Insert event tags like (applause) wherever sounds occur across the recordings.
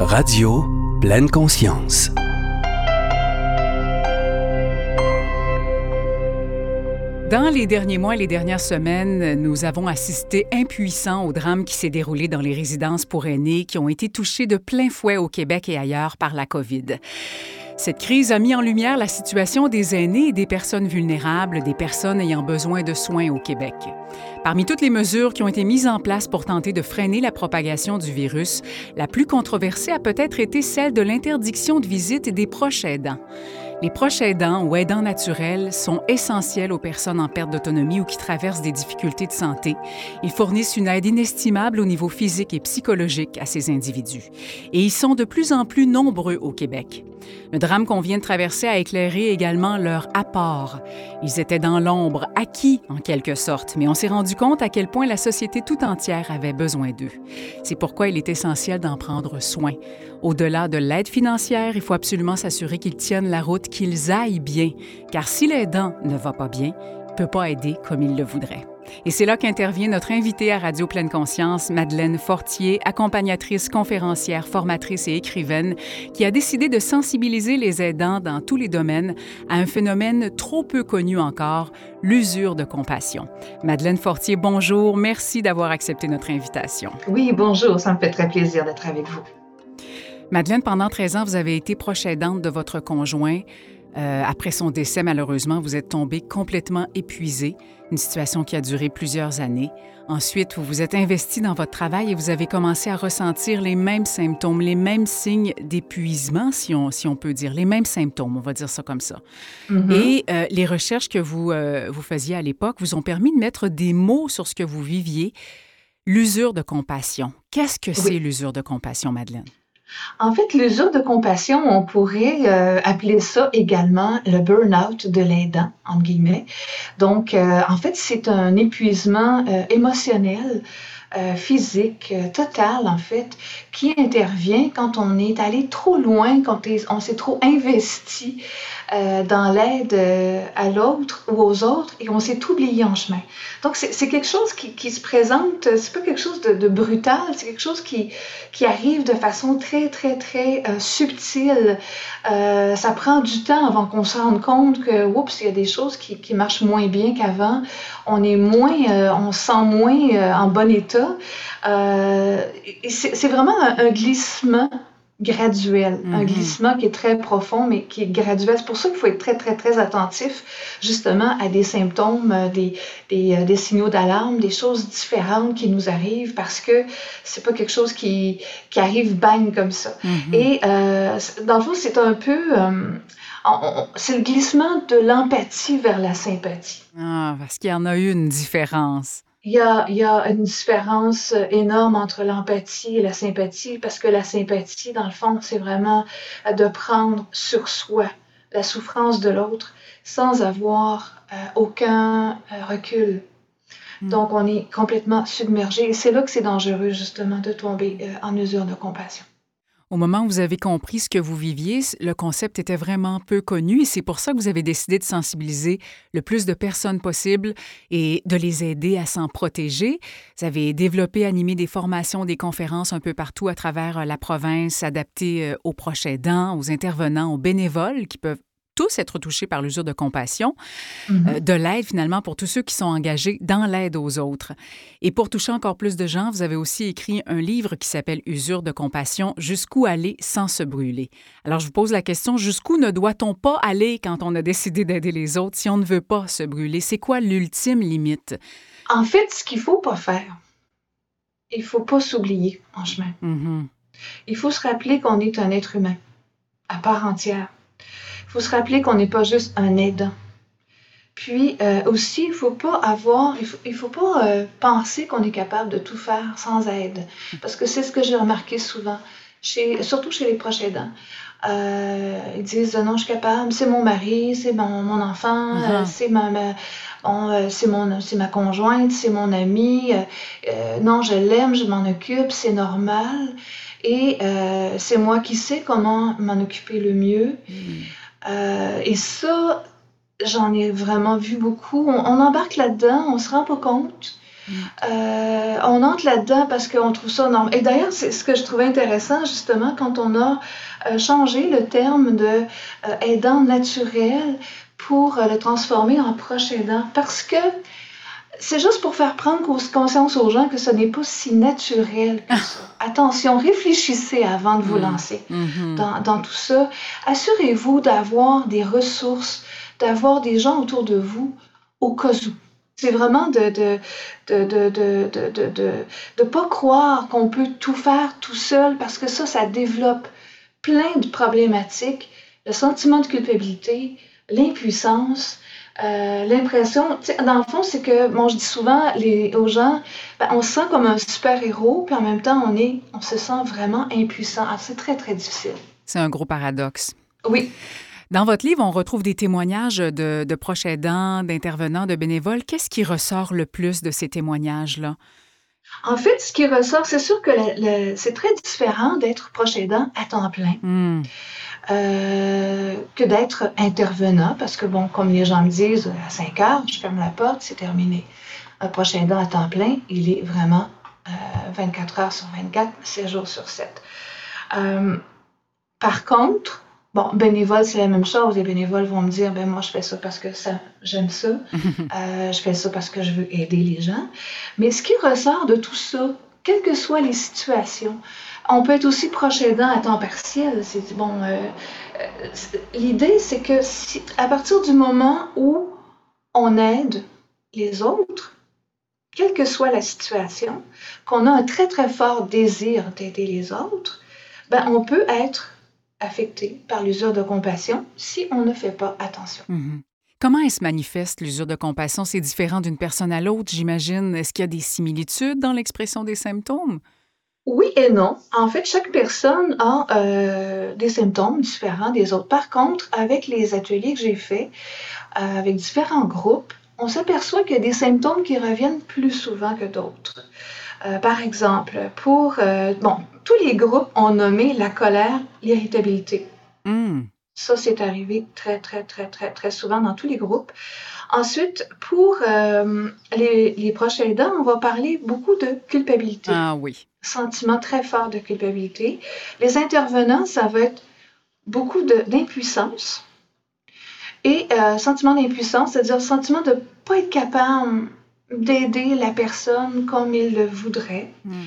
Radio Pleine Conscience. Dans les derniers mois et les dernières semaines, nous avons assisté impuissants au drame qui s'est déroulé dans les résidences pour aînés qui ont été touchés de plein fouet au Québec et ailleurs par la COVID. Cette crise a mis en lumière la situation des aînés et des personnes vulnérables, des personnes ayant besoin de soins au Québec. Parmi toutes les mesures qui ont été mises en place pour tenter de freiner la propagation du virus, la plus controversée a peut-être été celle de l'interdiction de visite des proches aidants. Les proches aidants ou aidants naturels sont essentiels aux personnes en perte d'autonomie ou qui traversent des difficultés de santé. Ils fournissent une aide inestimable au niveau physique et psychologique à ces individus. Et ils sont de plus en plus nombreux au Québec. Le drame qu'on vient de traverser a éclairé également leur apport. Ils étaient dans l'ombre, acquis en quelque sorte, mais on s'est rendu compte à quel point la société tout entière avait besoin d'eux. C'est pourquoi il est essentiel d'en prendre soin. Au-delà de l'aide financière, il faut absolument s'assurer qu'ils tiennent la route, qu'ils aillent bien, car si l'aidant ne va pas bien, il ne peut pas aider comme il le voudrait. Et c'est là qu'intervient notre invitée à Radio Pleine Conscience, Madeleine Fortier, accompagnatrice, conférencière, formatrice et écrivaine, qui a décidé de sensibiliser les aidants dans tous les domaines à un phénomène trop peu connu encore, l'usure de compassion. Madeleine Fortier, bonjour. Merci d'avoir accepté notre invitation. Oui, bonjour. Ça me fait très plaisir d'être avec vous. Madeleine, pendant 13 ans, vous avez été proche aidante de votre conjoint. Euh, après son décès, malheureusement, vous êtes tombée complètement épuisée, une situation qui a duré plusieurs années. Ensuite, vous vous êtes investi dans votre travail et vous avez commencé à ressentir les mêmes symptômes, les mêmes signes d'épuisement, si on, si on peut dire, les mêmes symptômes, on va dire ça comme ça. Mm-hmm. Et euh, les recherches que vous, euh, vous faisiez à l'époque vous ont permis de mettre des mots sur ce que vous viviez. L'usure de compassion. Qu'est-ce que c'est l'usure de compassion, Madeleine? En fait, l'usure de compassion, on pourrait euh, appeler ça également le burn-out de l'aidant, entre guillemets. Donc, euh, en fait, c'est un épuisement euh, émotionnel, physique, total, en fait, qui intervient quand on est allé trop loin, quand on s'est trop investi euh, dans l'aide euh, à l'autre ou aux autres et on s'est oublié en chemin. Donc, c'est quelque chose qui, qui se présente, c'est pas quelque chose de, de brutal, c'est quelque chose qui, qui arrive de façon très, très, très euh, subtile. Euh, ça prend du temps avant qu'on se rende compte que, oups, il y a des choses qui, qui marchent moins bien qu'avant. On est moins, on se sent moins en bon état. c'est vraiment un, un glissement graduel, un mhm. glissement qui est très profond, mais qui est graduel. C'est pour ça qu'il faut être très, très, très attentif justement à des symptômes, euh, des, des, euh, des signaux d'alarme, des choses différentes qui nous arrivent parce que c'est pas quelque chose qui, qui arrive bang comme ça. Mhm. Et euh, dans le fond, c'est un peu... Euh, c'est le glissement de l'empathie vers la sympathie. Ah, parce qu'il y en a eu une différence il y a, il y a une différence énorme entre l'empathie et la sympathie, parce que la sympathie, dans le fond, c'est vraiment de prendre sur soi la souffrance de l'autre sans avoir euh, aucun euh, recul. Hmm. Donc, on est complètement submergé. Et c'est là que c'est dangereux, justement, de tomber euh, en usure de compassion. Au moment où vous avez compris ce que vous viviez, le concept était vraiment peu connu et c'est pour ça que vous avez décidé de sensibiliser le plus de personnes possible et de les aider à s'en protéger. Vous avez développé, animé des formations, des conférences un peu partout à travers euh, la province, adaptées euh, aux proches aidants, aux intervenants, aux bénévoles qui peuvent tous être touchés par l'usure de compassion, mhm. euh, de l'aide finalement pour tous ceux qui sont engagés dans l'aide aux autres. Et pour toucher encore plus de gens, vous avez aussi écrit un livre qui s'appelle Usure de compassion, Jusqu'où aller sans se brûler. Alors je vous pose la question, jusqu'où ne doit-on pas aller quand on a décidé d'aider les autres si on ne veut pas se brûler? C'est quoi l'ultime limite? En fait, ce qu'il faut pas faire, il faut pas s'oublier en chemin. Mhm. Il faut se rappeler qu'on est un être humain à part entière. Il faut se rappeler qu'on n'est pas juste un aidant. Puis euh, aussi, il faut pas avoir, il faut, il faut pas euh, penser qu'on est capable de tout faire sans aide, parce que c'est ce que j'ai remarqué souvent, chez, surtout chez les proches aidants. Euh, ils disent non, je suis capable, c'est mon mari, c'est mon, mon enfant, uh-huh. c'est ma, ma c'est mon, c'est ma conjointe, c'est mon ami. non, je l'aime, je m'en occupe, c'est normal. Et c'est moi qui sais comment m'en occuper le mieux. Mm. Euh, et ça, j'en ai vraiment vu beaucoup. On, embarque là-dedans, on se rend pas compte. Euh, on entre là-dedans parce qu'on trouve ça normal. Et d'ailleurs, c'est ce que je trouvais intéressant, justement, quand on a euh, changé le terme de aidant naturel pour le transformer en proche aidant. Parce que c'est juste pour faire prendre conscience aux gens que ce n'est pas si naturel que ça. Attention, réfléchissez avant de vous mm. lancer mm-hmm. dans, dans, tout ça. Assurez-vous d'avoir des ressources, d'avoir des gens autour de vous au cas où. C'est vraiment de ne de, de, de, de, de, pas croire qu'on peut tout faire tout seul parce que ça, ça développe plein de problématiques. Le sentiment de culpabilité, l'impuissance, euh, l'impression, dans le fond, c'est que, bon, je dis souvent les, aux gens, ben, on se sent comme un super-héros, puis en même temps, on, est, on se sent vraiment impuissant. c'est très, très difficile. C'est un gros paradoxe. Oui. Dans votre livre, on retrouve des témoignages de, de proches aidants, d'intervenants, de bénévoles. Qu'est-ce qui ressort le plus de ces témoignages-là? En fait, ce qui ressort, c'est sûr que c'est très différent d'être proche aidant à temps plein hmm. Euh, que d'être intervenant, parce que, bon, comme les gens me disent, à 5 heures, je ferme la porte, c'est terminé. Un proche aidant à temps plein, il est vraiment 24 euh, heures sur 24, 7 jours sur 7. Euh, par contre, Bon, bénévole, c'est la même chose. Les bénévoles vont me dire, ben moi, je fais ça parce que ça, j'aime ça. (laughs) Euh, je fais ça parce que je veux aider les gens. Mais ce qui ressort de tout ça, quelles que soient les situations, on peut être aussi proche aidant à temps partiel. C'est bon. Euh, euh, l'idée, c'est que à partir du moment où on aide les autres, quelle que soit la situation, qu'on a un très très fort désir d'aider les autres, ben on peut être affecté par l'usure de compassion si on ne fait pas attention. Mhm. Comment elle se manifeste, l'usure de compassion? C'est différent d'une personne à l'autre, j'imagine. Est-ce qu'il y a des similitudes dans l'expression des symptômes? Oui et non. En fait, chaque personne a euh, des symptômes différents des autres. Par contre, avec les ateliers que j'ai faits, euh, avec différents groupes, on s'aperçoit qu'il y a des symptômes qui reviennent plus souvent que d'autres. Euh, par exemple, pour bon, tous les groupes ont nommé la colère l'irritabilité. Hmm. Ça, c'est arrivé très, très, très, très, très souvent dans tous les groupes. Ensuite, pour euh, les, les, proches aidants, on va parler beaucoup de culpabilité. Ah oui. Sentiment très fort de culpabilité. Les intervenants, ça va être beaucoup d'impuissance. Et euh, sentiment d'impuissance, c'est-à-dire sentiment de ne pas être capable d'aider la personne comme il le voudrait. Hmm.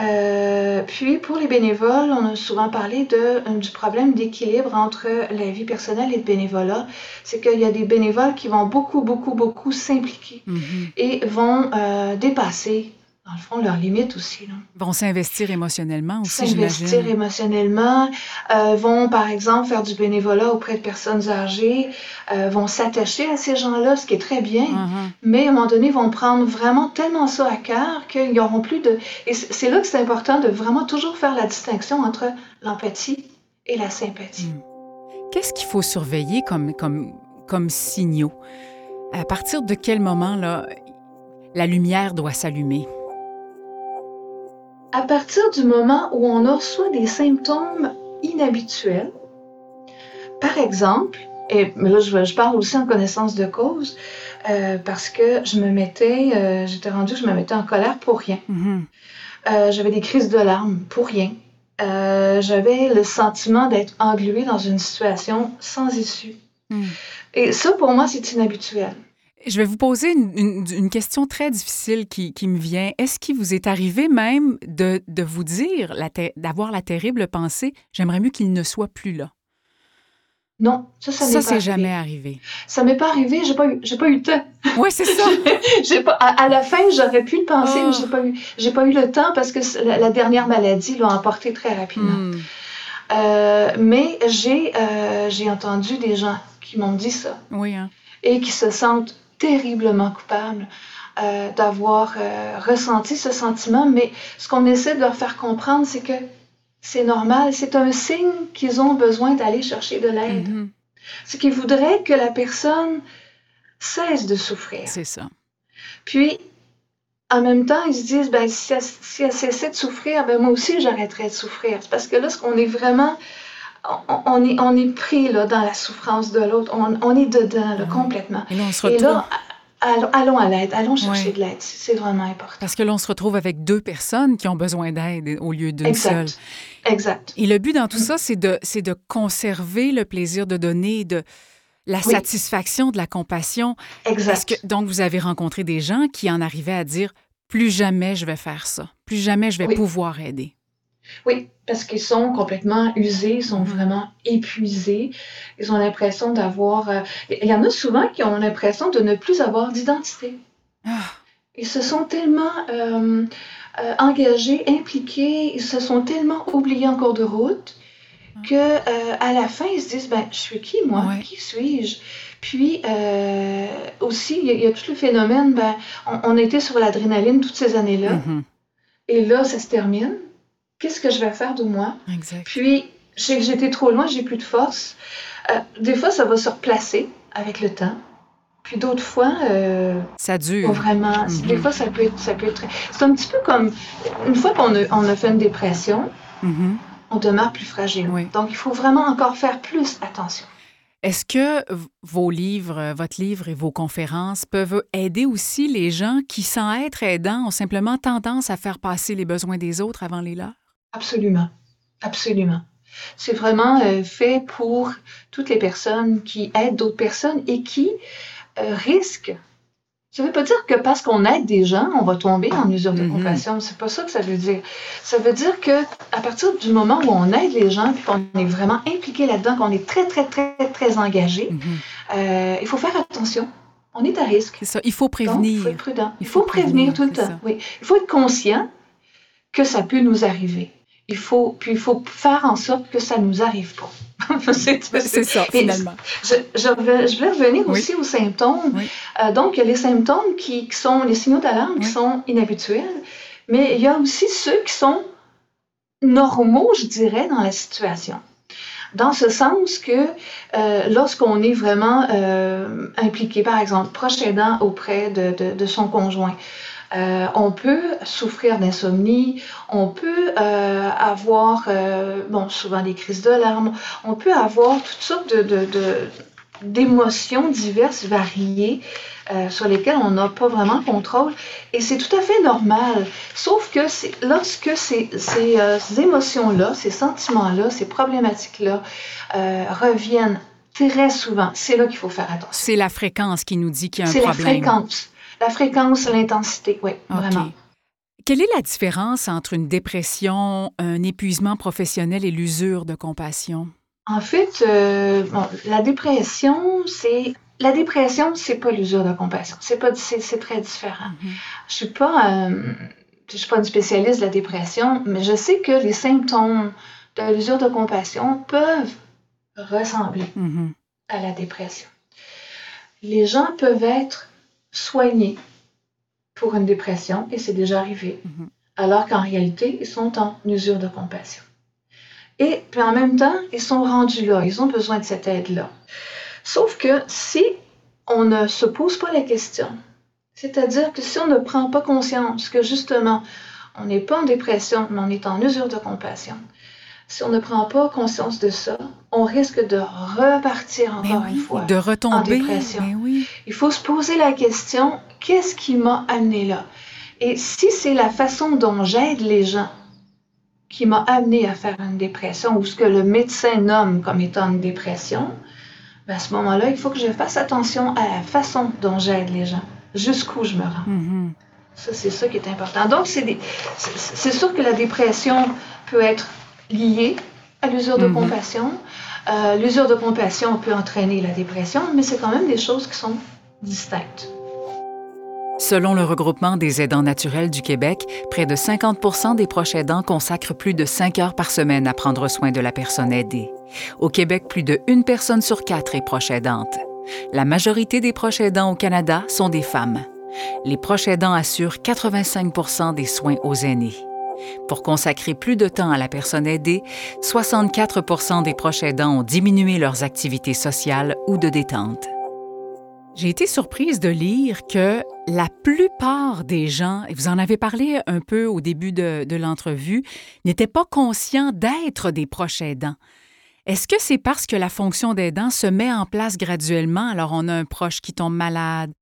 Euh, puis pour les bénévoles, on a souvent parlé de, euh, du problème d'équilibre entre la vie personnelle et le bénévolat. C'est qu'il y a des bénévoles qui vont beaucoup, beaucoup, beaucoup s'impliquer mm-hmm. et vont euh, dépasser dans le fond, leurs limites aussi. Là. Vont s'investir émotionnellement aussi, S'investir émotionnellement, euh, vont par exemple faire du bénévolat auprès de personnes âgées, euh, vont s'attacher à ces gens-là, ce qui est très bien, mm-hmm. mais à un moment donné, vont prendre vraiment tellement ça à cœur qu'ils n'auront plus de... Et c'est là que c'est important de vraiment toujours faire la distinction entre l'empathie et la sympathie. Mm. Qu'est-ce qu'il faut surveiller comme, comme, comme signaux? À partir de quel moment là, la lumière doit s'allumer? À partir du moment où on reçoit des symptômes inhabituels, par exemple, et là je, parle aussi en connaissance de cause, euh, parce que je me mettais, euh, j'étais rendue, je me mettais en colère pour rien. Mm-hmm. Euh, j'avais des crises de larmes pour rien. j'avais le sentiment d'être engluée dans une situation sans issue. Mm. Et ça, pour moi, c'est inhabituel. Je vais vous poser une, question très difficile qui, me vient. Est-ce qu'il vous est arrivé même de, vous dire, d'avoir la terrible pensée, j'aimerais mieux qu'il ne soit plus là? Non, ça, ça, ça c'est jamais arrivé. Ça m'est pas arrivé, j'ai pas eu, j'ai pas eu le temps. Oui, c'est ça. (laughs) j'ai pas, à, la fin, j'aurais pu le penser, mais j'ai ah. pas eu, j'ai pas eu le temps parce que la, dernière maladie l'a emporté très rapidement. Hmm. Euh, mais j'ai, euh, j'ai entendu des gens qui m'ont dit ça. Oui. Hein. Et qui se sentent terriblement coupable euh, d'avoir euh, ressenti ce sentiment, mais ce qu'on essaie de leur faire comprendre, c'est que c'est normal, c'est un signe qu'ils ont besoin d'aller chercher de l'aide. Mm-hmm. C'est qu'ils voudraient que la personne cesse de souffrir. C'est ça. Puis, en même temps, ils se disent, ben, si elle, cessait de souffrir, ben, moi aussi, j'arrêterais de souffrir. parce que là, on est vraiment on, est, pris là, dans la souffrance de l'autre. On, est dedans là, mm. complètement. Et là, on se retrouve... allons, à l'aide, allons chercher de l'aide. C'est vraiment important. Parce que l'on se retrouve avec deux personnes qui ont besoin d'aide au lieu d'une seule. Exact. Et le but dans tout ça, c'est de, de conserver le plaisir de donner, de la satisfaction de la compassion. Exact. que, donc, vous avez rencontré des gens qui en arrivaient à dire plus jamais je vais faire ça, plus jamais je vais pouvoir aider. Oui, parce qu'ils sont complètement usés, ils sont vraiment épuisés. Ils ont l'impression d'avoir... Euh, il y en a souvent qui ont l'impression de ne plus avoir d'identité. Ah. Ils se sont tellement euh, euh, engagés, impliqués, ils se sont tellement oubliés en cours de route ah. que à la fin, ils se disent, ben, je suis qui, moi? Qui suis-je? Puis aussi, il y, a tout le phénomène, ben, on, était sur l'adrénaline toutes ces années-là. Mm-hmm. Et là, ça se termine qu'est-ce que je vais faire de moi? Exact. Puis, je sais que j'étais trop loin, j'ai plus de force. Euh, des fois, ça va se replacer avec le temps. Puis d'autres fois, euh, ça dure. Vraiment, des mhm. fois, ça peut être, ça peut être. C'est un petit peu comme une fois qu'on a, on a fait une dépression, mhm. on demeure plus fragile. Donc, il faut vraiment encore faire plus attention. Est-ce que vos livres, votre livre et vos conférences peuvent aider aussi les gens qui, sans être aidants, ont simplement tendance à faire passer les besoins des autres avant les leurs? Absolument, absolument. C'est vraiment euh, fait pour toutes les personnes qui aident d'autres personnes et qui euh, risquent. Ça ne veut pas dire que parce qu'on aide des gens, on va tomber en usure de mm-hmm. compassion. C'est pas ça que ça veut dire. Ça veut dire que à partir du moment où on aide les gens, puis qu'on est vraiment impliqué là-dedans, qu'on est très, très, très, très engagé, mm-hmm. euh, il faut faire attention. On est à risque. C'est ça. Il faut prévenir. il faut être prudent. Il faut, prévenir, tout le temps. Oui. Il faut être conscient que ça peut nous arriver il faut, puis il faut faire en sorte que ça ne nous arrive pas. (laughs) c'est ça, finalement. Je, je, vais, je, vais, revenir aussi aux symptômes. Euh, donc, il y a les symptômes qui, sont les signaux d'alarme qui sont inhabituels, mais il y a aussi ceux qui sont normaux, je dirais, dans la situation. Dans ce sens que euh, lorsqu'on est vraiment euh, impliqué, par exemple, proche aidant auprès de, de, de son conjoint, euh, on peut souffrir d'insomnie, on peut euh, avoir, euh, bon, souvent des crises de larmes, on peut avoir toutes sortes de, d'émotions diverses, variées, sur lesquelles on n'a pas vraiment contrôle. Et c'est tout à fait normal. Sauf que lorsque ces, ces émotions-là, ces sentiments-là, ces problématiques-là reviennent très souvent, c'est là qu'il faut faire attention. C'est la fréquence qui nous dit qu'il y a un problème. C'est la fréquence. La fréquence, l'intensité, oui, vraiment. Quelle est la différence entre une dépression, un épuisement professionnel et l'usure de compassion? En fait, euh, la dépression, c'est la dépression, c'est pas l'usure de compassion. C'est pas, c'est, très différent. Mm-hmm. Je suis pas, euh, je suis pas une spécialiste de la dépression, mais je sais que les symptômes de l'usure de compassion peuvent ressembler mm-hmm. à la dépression. Les gens peuvent être soignés pour une dépression, et c'est déjà arrivé, mhm. alors qu'en réalité, ils sont en usure de compassion. Et puis en même temps, ils sont rendus là, ils ont besoin de cette aide-là. Sauf que si on ne se pose pas la question, c'est-à-dire que si on ne prend pas conscience que justement, on n'est pas en dépression, mais on est en usure de compassion, si on ne prend pas conscience de ça, on risque de repartir encore une fois de retomber, en dépression. oui. Il faut se poser la question qu'est-ce qui m'a amené là? Et si c'est la façon dont j'aide les gens qui m'a amené à faire une dépression ou ce que le médecin nomme comme étant une dépression, ben à ce moment-là, il faut que je fasse attention à la façon dont j'aide les gens, jusqu'où je me rends. Mm-hmm. Ça, c'est ça qui est important. Donc, c'est sûr que la dépression peut être liées à l'usure de mhm. compassion. Euh, l'usure de compassion peut entraîner la dépression, mais c'est quand même des choses qui sont distinctes. Selon le regroupement des aidants naturels du Québec, près de 50 des proches aidants consacrent plus de 5 heures par semaine à prendre soin de la personne aidée. Au Québec, plus de une personne sur quatre est proche aidante. La majorité des proches aidants au Canada sont des femmes. Les proches aidants assurent 85 des soins aux aînés. Pour consacrer plus de temps à la personne aidée, 64% des proches aidants ont diminué leurs activités sociales ou de détente. J'ai été surprise de lire que la plupart des gens, et vous en avez parlé un peu au début de, de l'entrevue, n'étaient pas conscients d'être des proches aidants. Est-ce que c'est parce que la fonction d'aidant se met en place graduellement, alors on a un proche qui tombe malade,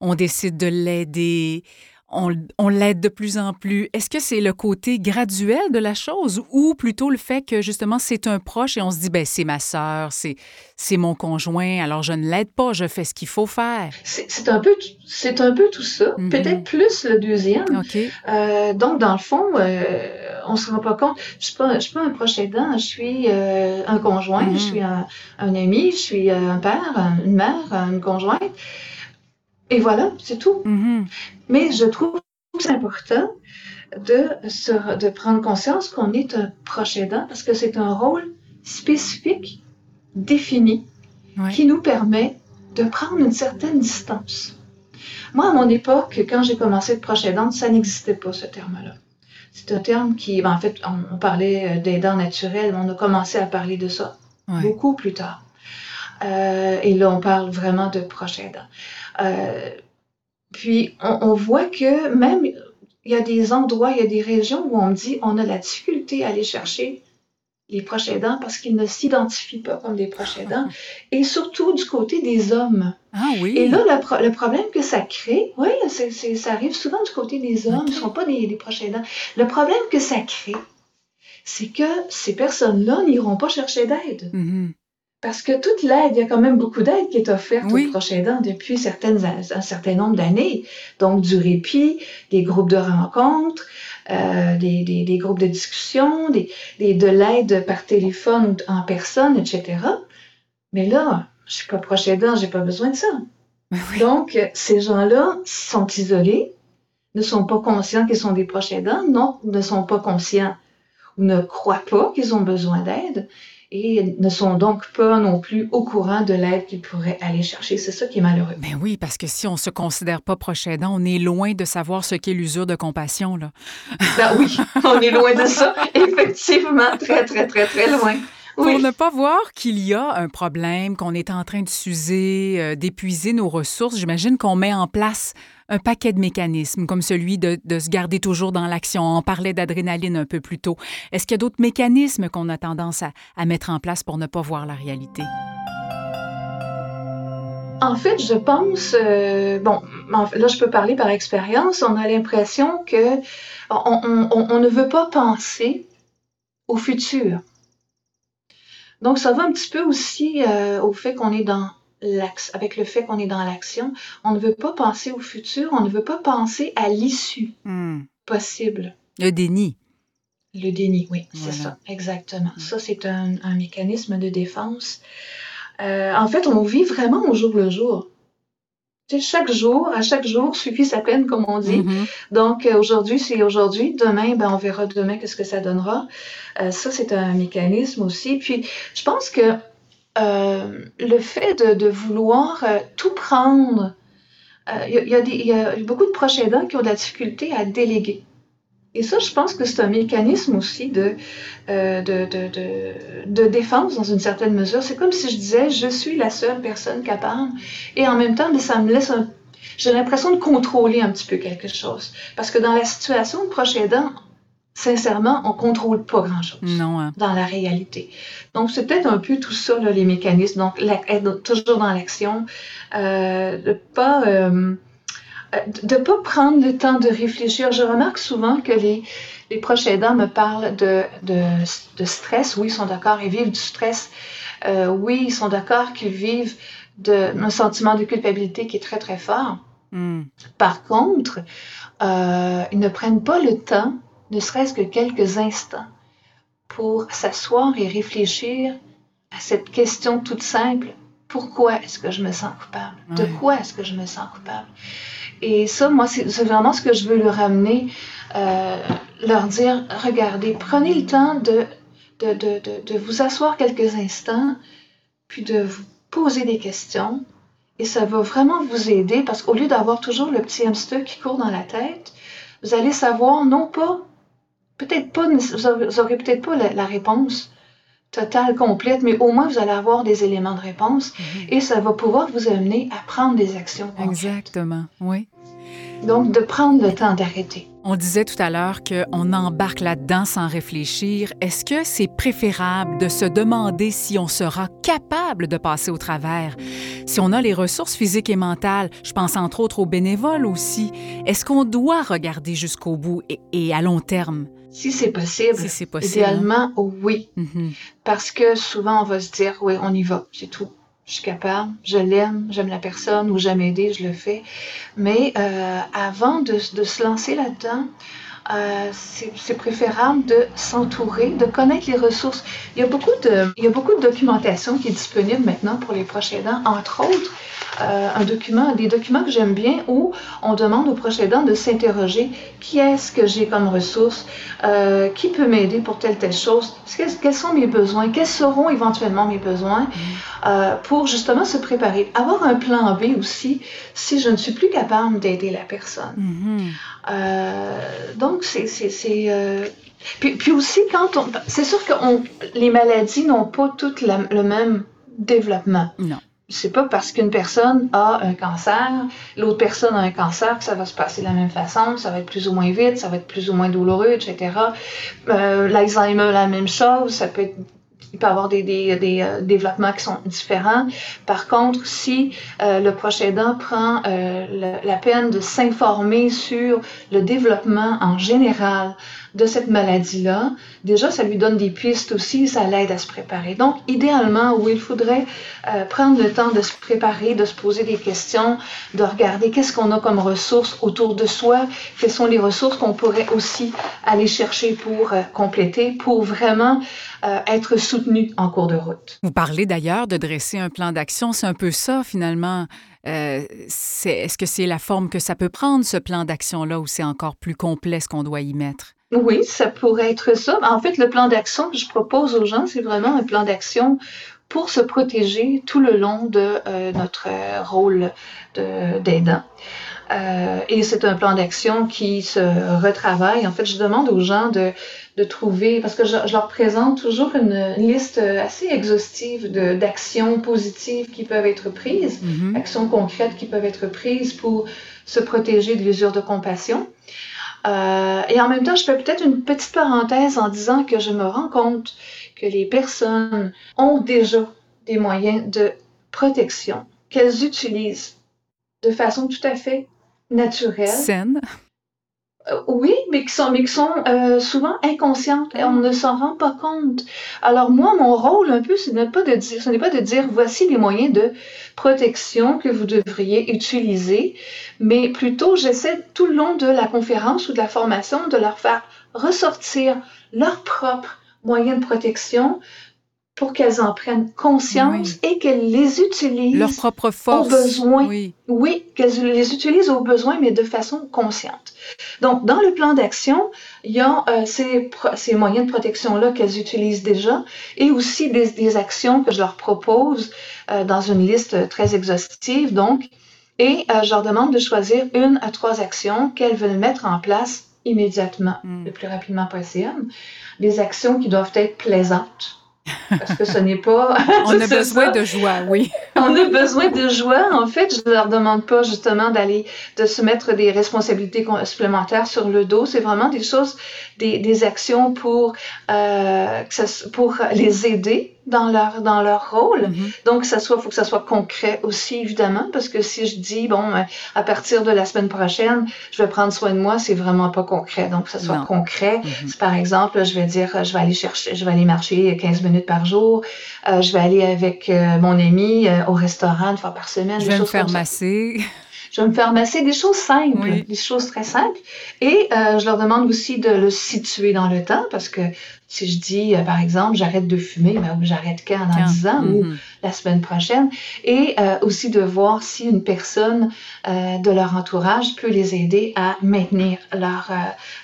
on décide de l'aider, on, l'aide de plus en plus. Est-ce que c'est le côté graduel de la chose ou plutôt le fait que justement c'est un proche et on se dit ben c'est ma sœur, c'est c'est mon conjoint, alors je ne l'aide pas, je fais ce qu'il faut faire? C'est un peu c'est un peu tout ça, mm-hmm. peut-être plus le deuxième. Euh, donc dans le fond, euh, on se rend pas compte. Je suis pas je suis pas un proche aidant, je suis euh, un conjoint, je mm-hmm. suis un, un, ami, je suis un père, une mère, une conjointe. Et voilà, c'est tout. Mm-hmm. Mais je trouve que c'est important de, se, de prendre conscience qu'on est un proche aidant parce que c'est un rôle spécifique, défini, qui nous permet de prendre une certaine distance. Moi, à mon époque, quand j'ai commencé de proche aidante, ça n'existait pas, ce terme-là. C'est un terme qui, ben, en fait, on, parlait euh, d'aidant naturel, mais on a commencé à parler de ça beaucoup plus tard. Euh, et là, on parle vraiment de proche aidant. Euh, puis on, voit que même il y a des endroits, il y a des régions où on me dit on a la difficulté à aller chercher les proches aidants parce qu'ils ne s'identifient pas comme des proches aidants, (laughs) et surtout du côté des hommes. Ah oui. Et là, le, problème que ça crée, oui, ça arrive souvent du côté des hommes, ils ne sont pas des, des proches aidants. Le problème que ça crée, c'est que ces personnes-là n'iront pas chercher d'aide. Mm-hmm. Parce que toute l'aide, il y a quand même beaucoup d'aide qui est offerte aux proches aidants depuis certaines, un certain nombre d'années. Donc, du répit, des groupes de rencontres, euh, des, des, des, groupes de discussion, des, des de l'aide par téléphone ou en personne, etc. Mais là, je suis pas proche aidant, j'ai pas besoin de ça. (laughs) Donc, ces gens-là sont isolés, ne sont pas conscients qu'ils sont des proches aidants, non, ne sont pas conscients ou ne croient pas qu'ils ont besoin d'aide et ne sont donc pas non plus au courant de l'aide qu'ils pourraient aller chercher. C'est ça qui est malheureux. Mais ben oui, parce que si on se considère pas proche aidant, on est loin de savoir ce qu'est l'usure de compassion. Là. Ben oui, (laughs) on est loin de ça. Effectivement, très, très, très, très loin. Pour ne pas voir qu'il y a un problème, qu'on est en train de s'user, euh, d'épuiser nos ressources, j'imagine qu'on met en place un paquet de mécanismes, comme celui de, se garder toujours dans l'action. On parlait d'adrénaline un peu plus tôt. Est-ce qu'il y a d'autres mécanismes qu'on a tendance à, mettre en place pour ne pas voir la réalité? En fait, je pense, euh, bon, là je peux parler par expérience, on a l'impression que on, ne veut pas penser au futur. Donc, ça va un petit peu aussi euh, au fait qu'on est dans avec le fait qu'on est dans l'action. On ne veut pas penser au futur, on ne veut pas penser à l'issue hmm. possible. Le déni. Le déni, oui, c'est ça, exactement. Hmm. Ça, c'est un, mécanisme de défense. Euh, en fait, on vit vraiment au jour le jour chaque jour, à chaque jour suffit sa peine, comme on dit. Mm-hmm. Donc, euh, aujourd'hui, c'est aujourd'hui. Demain, ben, on verra demain qu'est-ce que ça donnera. Euh, ça, c'est un mécanisme aussi. Puis, je pense que euh, le fait de, vouloir tout prendre, il y, y, a beaucoup de proches aidants qui ont de la difficulté à déléguer. Et ça, je pense que c'est un mécanisme aussi de, euh, de, de, de, défense dans une certaine mesure. C'est comme si je disais, je suis la seule personne capable. Et en même temps, mais ça me laisse un... J'ai l'impression de contrôler un petit peu quelque chose. Parce que dans la situation de proche aidant, sincèrement, on contrôle pas grand-chose non, hein. dans la réalité. Donc, c'est peut-être un peu tout ça, là, les mécanismes. Donc, être toujours dans l'action, euh, de pas... Euh, de ne pas prendre le temps de réfléchir. Je remarque souvent que les, les proches aidants me parlent de, de, stress. Oui, ils sont d'accord, ils vivent du stress. Euh, oui, ils sont d'accord qu'ils vivent de, un sentiment de culpabilité qui est très, très fort. Hmm. Par contre, euh, ils ne prennent pas le temps, ne serait-ce que quelques instants, pour s'asseoir et réfléchir à cette question toute simple. Pourquoi est-ce que je me sens coupable? De quoi est-ce que je me sens coupable? Et ça, moi, c'est vraiment ce que je veux leur amener, euh, leur dire, regardez, prenez le temps de, de, de, de, vous asseoir quelques instants, puis de vous poser des questions. Et ça va vraiment vous aider parce qu'au lieu d'avoir toujours le petit hamster qui court dans la tête, vous allez savoir non pas, peut-être pas, vous aurez peut-être pas la, réponse, totale, complète, mais au moins vous allez avoir des éléments de réponse mhm. et ça va pouvoir vous amener à prendre des actions. Exactement, oui. Donc, de prendre le temps d'arrêter. On disait tout à l'heure qu'on embarque là-dedans sans réfléchir. Est-ce que c'est préférable de se demander si on sera capable de passer au travers? Si on a les ressources physiques et mentales, je pense entre autres aux bénévoles aussi, est-ce qu'on doit regarder jusqu'au bout et à long terme? Si c'est possible, idéalement, oui. Mm-hmm. Parce que souvent, on va se dire, oui, on y va, c'est tout. Je suis capable, je l'aime, j'aime la personne ou j'aime aider, je le fais. Mais euh, avant de, de, se lancer là-dedans, euh, c'est préférable de s'entourer, de connaître les ressources. Il y, a beaucoup de, il y a beaucoup de documentation qui est disponible maintenant pour les proches aidants, entre autres euh, un document, des documents que j'aime bien où on demande aux proches aidants de s'interroger qui est-ce que j'ai comme ressource, euh, qui peut m'aider pour telle telle chose, quels, sont mes besoins, quels seront éventuellement mes besoins? Euh, pour justement se préparer. Avoir un plan B aussi si je ne suis plus capable d'aider la personne. Mm-hmm. Donc, c'est. Puis, puis, aussi, quand on. C'est sûr que les maladies n'ont pas toutes le même développement. Non c'est pas parce qu'une personne a un cancer, l'autre personne a un cancer que ça va se passer de la même façon, ça va être plus ou moins vite, ça va être plus ou moins douloureux, etc. Euh, L'Alzheimer, la même chose, ça peut être il peut y avoir des, des, des euh, développements qui sont différents. Par contre, si euh, le proche aidant prend euh, la peine de s'informer sur le développement en général de cette maladie-là, déjà, ça lui donne des pistes aussi, ça l'aide à se préparer. Donc, idéalement, oui, il faudrait euh, prendre le temps de se préparer, de se poser des questions, de regarder qu'est-ce qu'on a comme ressources autour de soi, quelles sont les ressources qu'on pourrait aussi aller chercher pour euh, compléter, pour vraiment euh, être soutenu en cours de route. Vous parlez d'ailleurs de dresser un plan d'action, c'est un peu ça finalement. Est-ce que c'est la forme que ça peut prendre, ce plan d'action-là, ou c'est encore plus complet ce qu'on doit y mettre? Oui, ça pourrait être ça. En fait, le plan d'action que je propose aux gens, c'est vraiment un plan d'action pour se protéger tout le long de euh, notre rôle d'aidant. Euh, et c'est un plan d'action qui se retravaille. En fait, je demande aux gens de, de trouver, parce que je, leur présente toujours une liste assez exhaustive d'actions positives qui peuvent être prises, mm-hmm. actions concrètes qui peuvent être prises pour se protéger de l'usure de compassion. Euh, et en même temps, je fais peut-être une petite parenthèse en disant que je me rends compte que les personnes ont déjà des moyens de protection qu'elles utilisent de façon tout à fait naturelle. Euh, oui, mais qui sont, mais qui sont euh, souvent inconscientes et on ne s'en rend pas compte. Alors moi, mon rôle un peu, ce n'est pas de dire, ce n'est pas de dire voici les moyens de protection que vous devriez utiliser, mais plutôt j'essaie tout le long de la conférence ou de la formation de leur faire ressortir leurs propres moyens de protection pour qu'elles en prennent conscience et qu'elles les utilisent. Leur propre force. Au besoin. Oui, oui qu'elles les utilisent au besoin, mais de façon consciente. Donc, dans le plan d'action, il y a euh, ces, ces, moyens de protection-là qu'elles utilisent déjà et aussi des, des, actions que je leur propose euh, dans une liste très exhaustive. Donc, et euh, je leur demande de choisir une à trois actions qu'elles veulent mettre en place immédiatement, hmm. le plus rapidement possible. Des actions qui doivent être plaisantes parce que ce n'est pas. (laughs) On a (laughs) besoin de joie, oui. (laughs) On a besoin de joie. En fait, je ne leur demande pas justement d'aller, de se mettre des responsabilités supplémentaires sur le dos. C'est vraiment des choses, des, des actions pour, euh, pour les aider dans leur, dans leur rôle. Mm-hmm. Donc, ça soit, faut que ça soit concret aussi, évidemment, parce que si je dis, bon, euh, à partir de la semaine prochaine, je vais prendre soin de moi, c'est vraiment pas concret. Donc, que ça soit concret. Mm-hmm. Par exemple, je vais dire, je vais aller chercher, je vais aller marcher 15 minutes par jour, euh, je vais aller avec euh, mon ami au restaurant une fois par semaine. Je vais me faire masser. Je vais me faire masser des choses simples, des choses très simples. Et je leur demande aussi de le situer dans le temps parce que si je dis, euh, par exemple, j'arrête de fumer, ben, j'arrête quand dans 10 ans ou mm-hmm. la semaine prochaine. Et euh, aussi de voir si une personne euh, de leur entourage peut les aider à maintenir leur,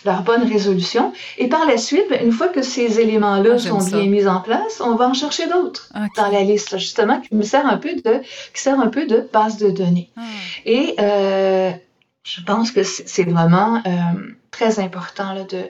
leur bonne résolution. Et par la suite, ben, une fois que ces éléments-là ah, sont bien mis en place, on va en chercher d'autres dans la liste, justement, qui me sert un peu de, qui sert un peu de base de données. Ah. Et je pense que c'est vraiment très important là, de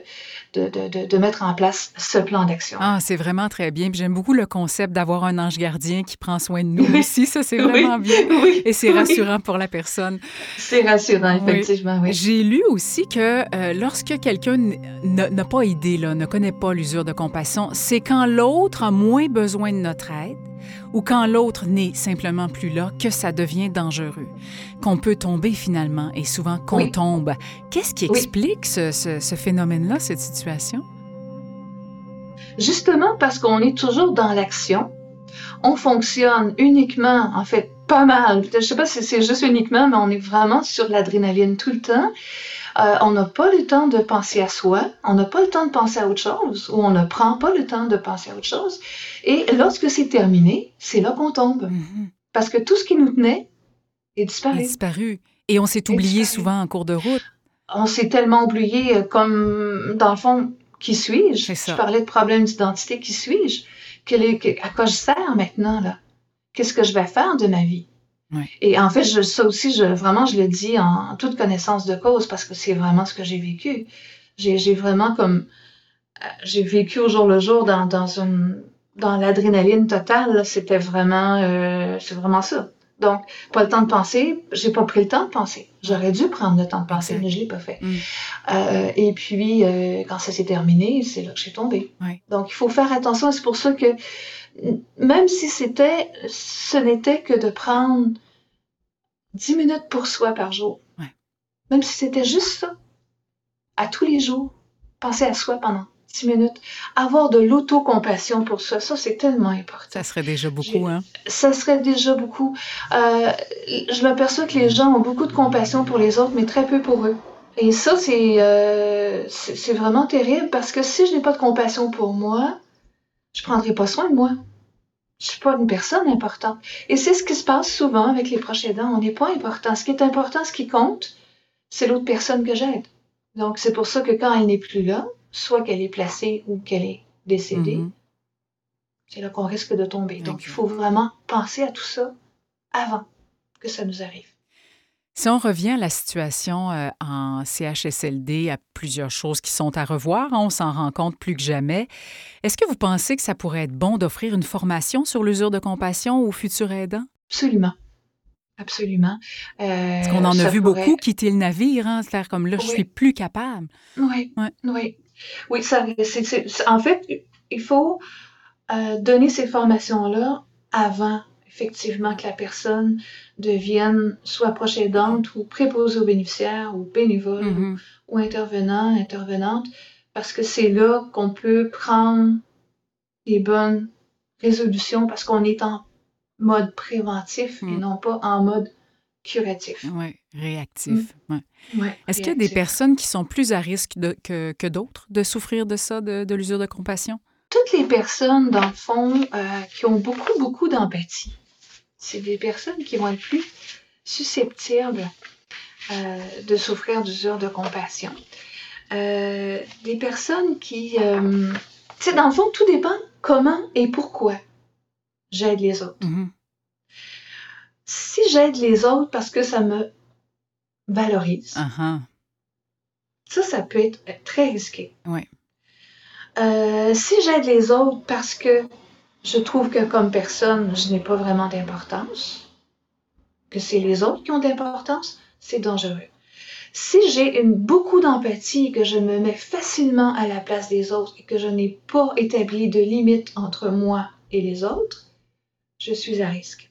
de, de, de, mettre en place ce plan d'action. Ah, c'est vraiment très bien. J'aime beaucoup le concept d'avoir un ange gardien qui prend soin de nous aussi. Ça, c'est (laughs) vraiment bien. (laughs) Et c'est rassurant pour la personne. C'est rassurant, effectivement, oui. J'ai lu aussi que euh, lorsque quelqu'un n'a pas idée, là, ne connaît pas l'usure de compassion, c'est quand l'autre a moins besoin de notre aide ou quand l'autre n'est simplement plus là que ça devient dangereux, qu'on peut tomber finalement et souvent qu'on tombe. Qu'est-ce qui explique ce, phénomène-là, cette situation? Justement parce qu'on est toujours dans l'action, on fonctionne uniquement, en fait, pas mal. Je ne sais pas si c'est juste uniquement, mais on est vraiment sur l'adrénaline tout le temps. Euh, on n'a pas le temps de penser à soi, on n'a pas le temps de penser à autre chose, ou on ne prend pas le temps de penser à autre chose. Et lorsque c'est terminé, c'est là qu'on tombe. Mm-hmm. Parce que tout ce qui nous tenait est disparu. Est disparu. Et on s'est oublié souvent en cours de route. On s'est tellement oublié, euh, comme dans le fond, qui suis-je? Je parlais de problème d'identité, qui suis-je? À quoi je sers maintenant, là? Qu'est-ce que je vais faire de ma vie? Et en fait, je, ça aussi, je, vraiment, je le dis en, toute connaissance de cause parce que c'est vraiment ce que j'ai vécu. J'ai vraiment comme. Euh, j'ai vécu au jour le jour dans, dans, une, dans l'adrénaline totale. C'était vraiment. Euh, c'est vraiment ça. Donc, pas le temps de penser. J'ai pas pris le temps de penser. J'aurais dû prendre le temps de penser, mais je l'ai pas fait. Mm. Euh, et puis, euh, quand ça s'est terminé, c'est là que j'ai tombé. Donc, il faut faire attention. C'est pour ça que même si c'était, ce n'était que de prendre 10 minutes pour soi par jour. Même si c'était juste ça, à tous les jours, penser à soi pendant 10 minutes, avoir de l'autocompassion pour soi, ça c'est tellement important. Ça serait déjà beaucoup, hein? Ça serait déjà beaucoup. Euh, je m'aperçois que les gens ont beaucoup de compassion pour les autres, mais très peu pour eux. Et ça, c'est euh, vraiment terrible parce que si je n'ai pas de compassion pour moi, je prendrai pas soin de moi. Je suis pas une personne importante. Et c'est ce qui se passe souvent avec les proches aidants. On n'est pas important. Ce qui est important, ce qui compte, c'est l'autre personne que j'aide. Donc, c'est pour ça que quand elle n'est plus là, soit qu'elle est placée ou qu'elle est décédée, mm-hmm. c'est là qu'on risque de tomber. Donc, il faut vraiment penser à tout ça avant que ça nous arrive. Si on revient à la situation euh, en CHSLD, il y a plusieurs choses qui sont à revoir, hein, on s'en rend compte plus que jamais. Est-ce que vous pensez que ça pourrait être bon d'offrir une formation sur l'usure de compassion aux futurs aidants? Absolument. Absolument. Euh, Parce qu'on en a vu beaucoup quitter le navire, hein, c'est comme là, je suis plus capable. Oui, oui. Oui, ça, en fait, il faut euh, donner ces formations-là avant effectivement que la personne devienne soit proche aidante ou préposée aux bénéficiaires ou bénévole mm-hmm. ou, intervenant, intervenante, parce que c'est là qu'on peut prendre les bonnes résolutions parce qu'on est en mode préventif et mm. non pas en mode curatif. Oui, réactif. Mm. Est-ce qu'il y a des personnes qui sont plus à risque que, que d'autres de souffrir de ça, de, de l'usure de compassion? Toutes les personnes, dans le fond, euh, qui ont beaucoup, beaucoup d'empathie, c'est des personnes qui vont être plus susceptibles euh, de souffrir d'usure de compassion. Euh, des personnes qui... Tu sais, dans le fond, tout dépend comment et pourquoi j'aide les autres. Mm-hmm. Si j'aide les autres parce que ça me valorise, uh-huh. ça, ça peut être très risqué. Si j'aide les autres parce que je trouve que comme personne, je n'ai pas vraiment d'importance, que c'est les autres qui ont d'importance, c'est dangereux. Si j'ai beaucoup d'empathie, que je me mets facilement à la place des autres et que je n'ai pas établi de limite entre moi et les autres, je suis à risque.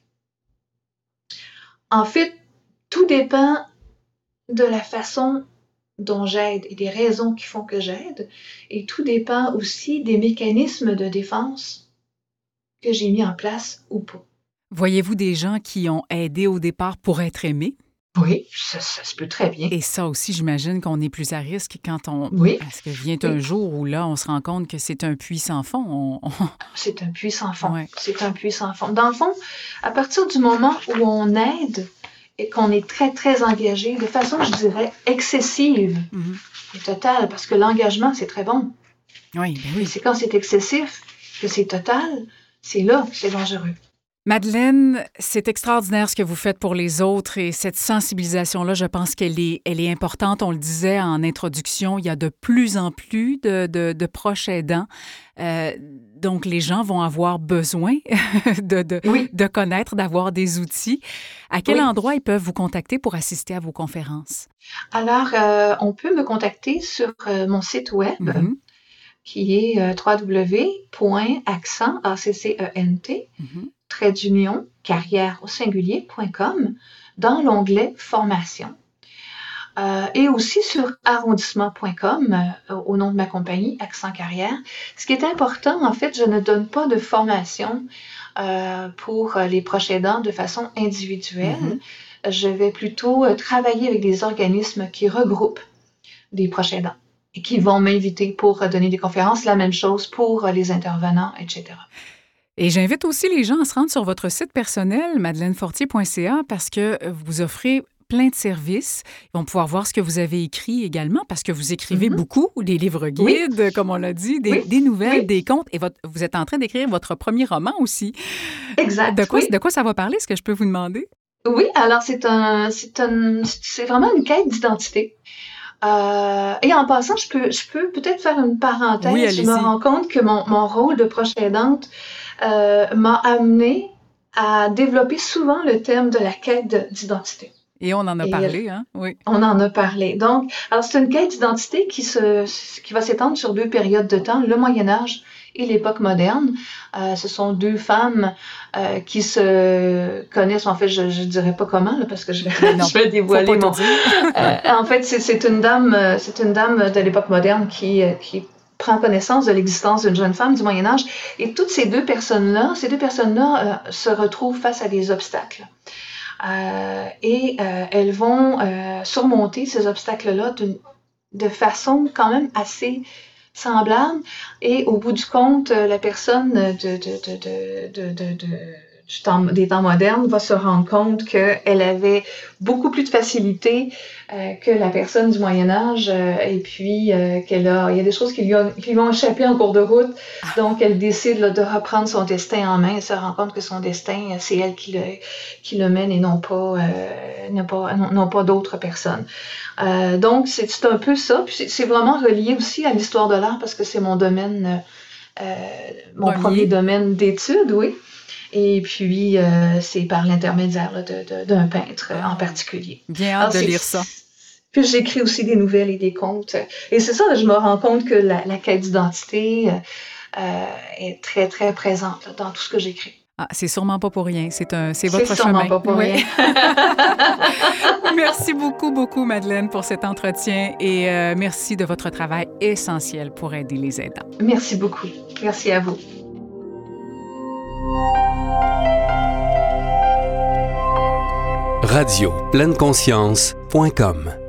En fait, tout dépend de la façon dont j'aide et des raisons qui font que j'aide, et tout dépend aussi des mécanismes de défense que j'ai mis en place ou pas. Voyez-vous des gens qui ont aidé au départ pour être aimés? Oui, ça, se peut très bien. Et ça aussi, j'imagine qu'on est plus à risque quand on. Oui. Parce que vient un jour où là, on se rend compte que c'est un puissant fond. (laughs) C'est un puissant fond. C'est un puissant fond. Dans le fond, à partir du moment où on aide et qu'on est très, très engagé, de façon, je dirais, excessive et totale, parce que l'engagement, c'est très bon. Oui, ben oui. C'est quand c'est excessif que c'est total, c'est là que c'est dangereux. Madeleine, c'est extraordinaire ce que vous faites pour les autres et cette sensibilisation-là, je pense qu'elle est, elle est importante. On le disait en introduction, il y a de plus en plus de, de, proches aidants. Euh, donc, les gens vont avoir besoin (laughs) de, de, de connaître, d'avoir des outils. À quel endroit ils peuvent vous contacter pour assister à vos conférences? Alors, euh, on peut me contacter sur euh, mon site web. Mm-hmm. qui est www.accent, trait d'union, carrière au singulier.com dans l'onglet Formation. Euh, et aussi sur arrondissement.com euh, au nom de ma compagnie Accent Carrière. Ce qui est important, en fait, je ne donne pas de formation euh, pour les proches aidants de façon individuelle. Mm-hmm. Je vais plutôt travailler avec des organismes qui regroupent des proches aidants et qui vont m'inviter pour donner des conférences. La même chose pour les intervenants, etc. Et j'invite aussi les gens à se rendre sur votre site personnel, madeleinefortier.ca, parce que vous offrez plein de services. Ils vont pouvoir voir ce que vous avez écrit également, parce que vous écrivez mm-hmm. beaucoup, des livres guides, comme on l'a dit, des, nouvelles, des contes, et vous êtes en train d'écrire votre premier roman aussi. Exact. De quoi, de quoi ça va parler? Est-ce que je peux vous demander? Oui, alors c'est un, c'est un, c'est vraiment une quête d'identité. Euh, et en passant, je peux, je peux peut-être faire une parenthèse. je me rends compte que mon, mon rôle de proche aidante euh, m'a amené à développer souvent le thème de la quête d'identité. Et on en a parlé, hein? Oui. On en a parlé. Donc, alors c'est une quête d'identité qui, se, qui va s'étendre sur deux périodes de temps, le Moyen Âge et l'époque moderne. Euh, ce sont deux femmes euh, qui se connaissent. En fait, je ne dirais pas comment, là, parce que je (laughs) vais, je vais dévoiler mon. euh, en fait, c'est une dame, c'est une dame de l'époque moderne qui, qui prend connaissance de l'existence d'une jeune femme du Moyen Âge. Et toutes ces deux personnes-là, ces deux personnes-là se retrouvent face à des obstacles. Et elles vont surmonter ces obstacles-là de façon quand même assez semblable. Et au bout du compte, la personne de, de, de des temps modernes va se rendre compte qu'elle avait beaucoup plus de facilité euh, que la personne du Moyen Âge euh, et puis euh, qu'elle a, il y a des choses qui lui, ont, qui lui ont échappé en cours de route. Ah. Donc, elle décide de reprendre son destin en main. Elle se rend compte que son destin, c'est elle qui le, qui le mène et non pas, non pas, non, pas d'autres personnes. donc, c'est un peu ça. Puis c'est vraiment relié aussi à l'histoire de l'art parce que c'est mon domaine, mon premier domaine d'études, oui. Et puis, euh, c'est par l'intermédiaire d'un peintre en particulier. Bien hâte de lire ça. Puis j'écris aussi des nouvelles et des contes. Et c'est ça, je me rends compte que la, quête d'identité euh, est très, très présente dans tout ce que j'écris. Ah, c'est sûrement pas pour rien. C'est un, c'est votre chemin. C'est sûrement pas pour rien. (laughs) merci beaucoup, beaucoup, Madeleine, pour cet entretien et euh, merci de votre travail essentiel pour aider les aidants. Merci beaucoup. Merci à vous. Radio conscience.com